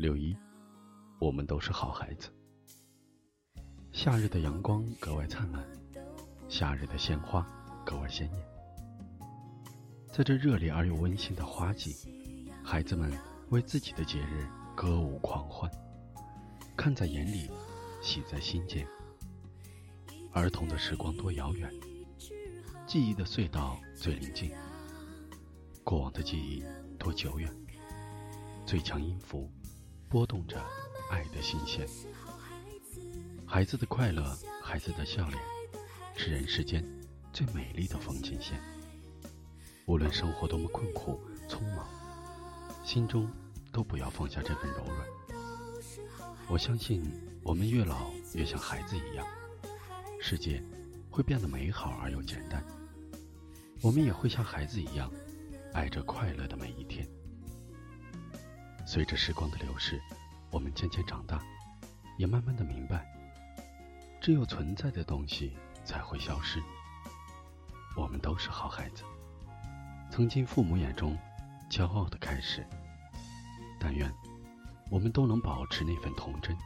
六一，我们都是好孩子。夏日的阳光格外灿烂，夏日的鲜花格外鲜艳。在这热烈而又温馨的花季，孩子们为自己的节日歌舞狂欢，看在眼里，喜在心间。儿童的时光多遥远，记忆的隧道最临近。过往的记忆多久远，最强音符。拨动着爱的心弦，孩子的快乐，孩子的笑脸，是人世间最美丽的风景线。无论生活多么困苦匆忙，心中都不要放下这份柔软。我相信，我们越老越像孩子一样，世界会变得美好而又简单。我们也会像孩子一样，爱着快乐的每一。随着时光的流逝，我们渐渐长大，也慢慢的明白，只有存在的东西才会消失。我们都是好孩子，曾经父母眼中骄傲的开始。但愿我们都能保持那份童真，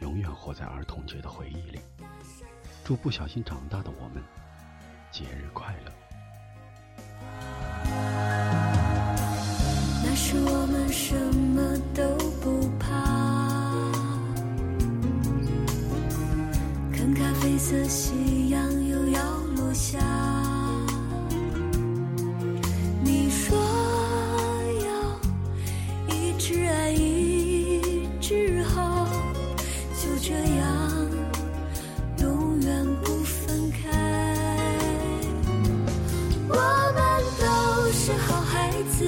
永远活在儿童节的回忆里。祝不小心长大的我们节日快乐。看咖啡色夕阳又要落下。你说要一直爱一直好，就这样永远不分开。我们都是好孩子。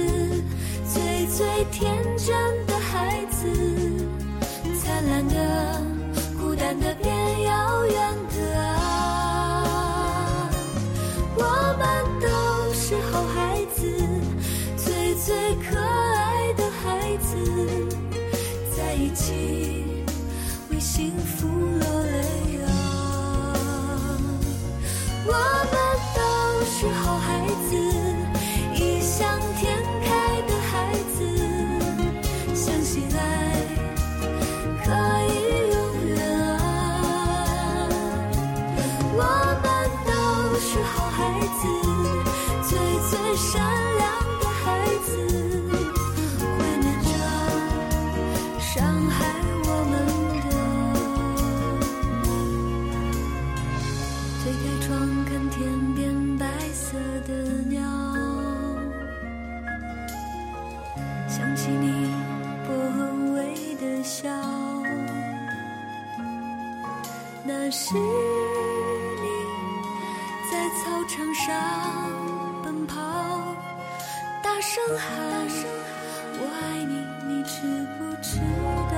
最最天真的孩子，灿烂的、孤单的、情，为幸福落泪啊，我们都是好孩子，异想天开的孩子，相信爱可以永远啊，我们都是好孩子，最最善良的孩子。想起你薄微的笑那是你在操场上奔跑，大声喊：“我爱你，你知不知道？”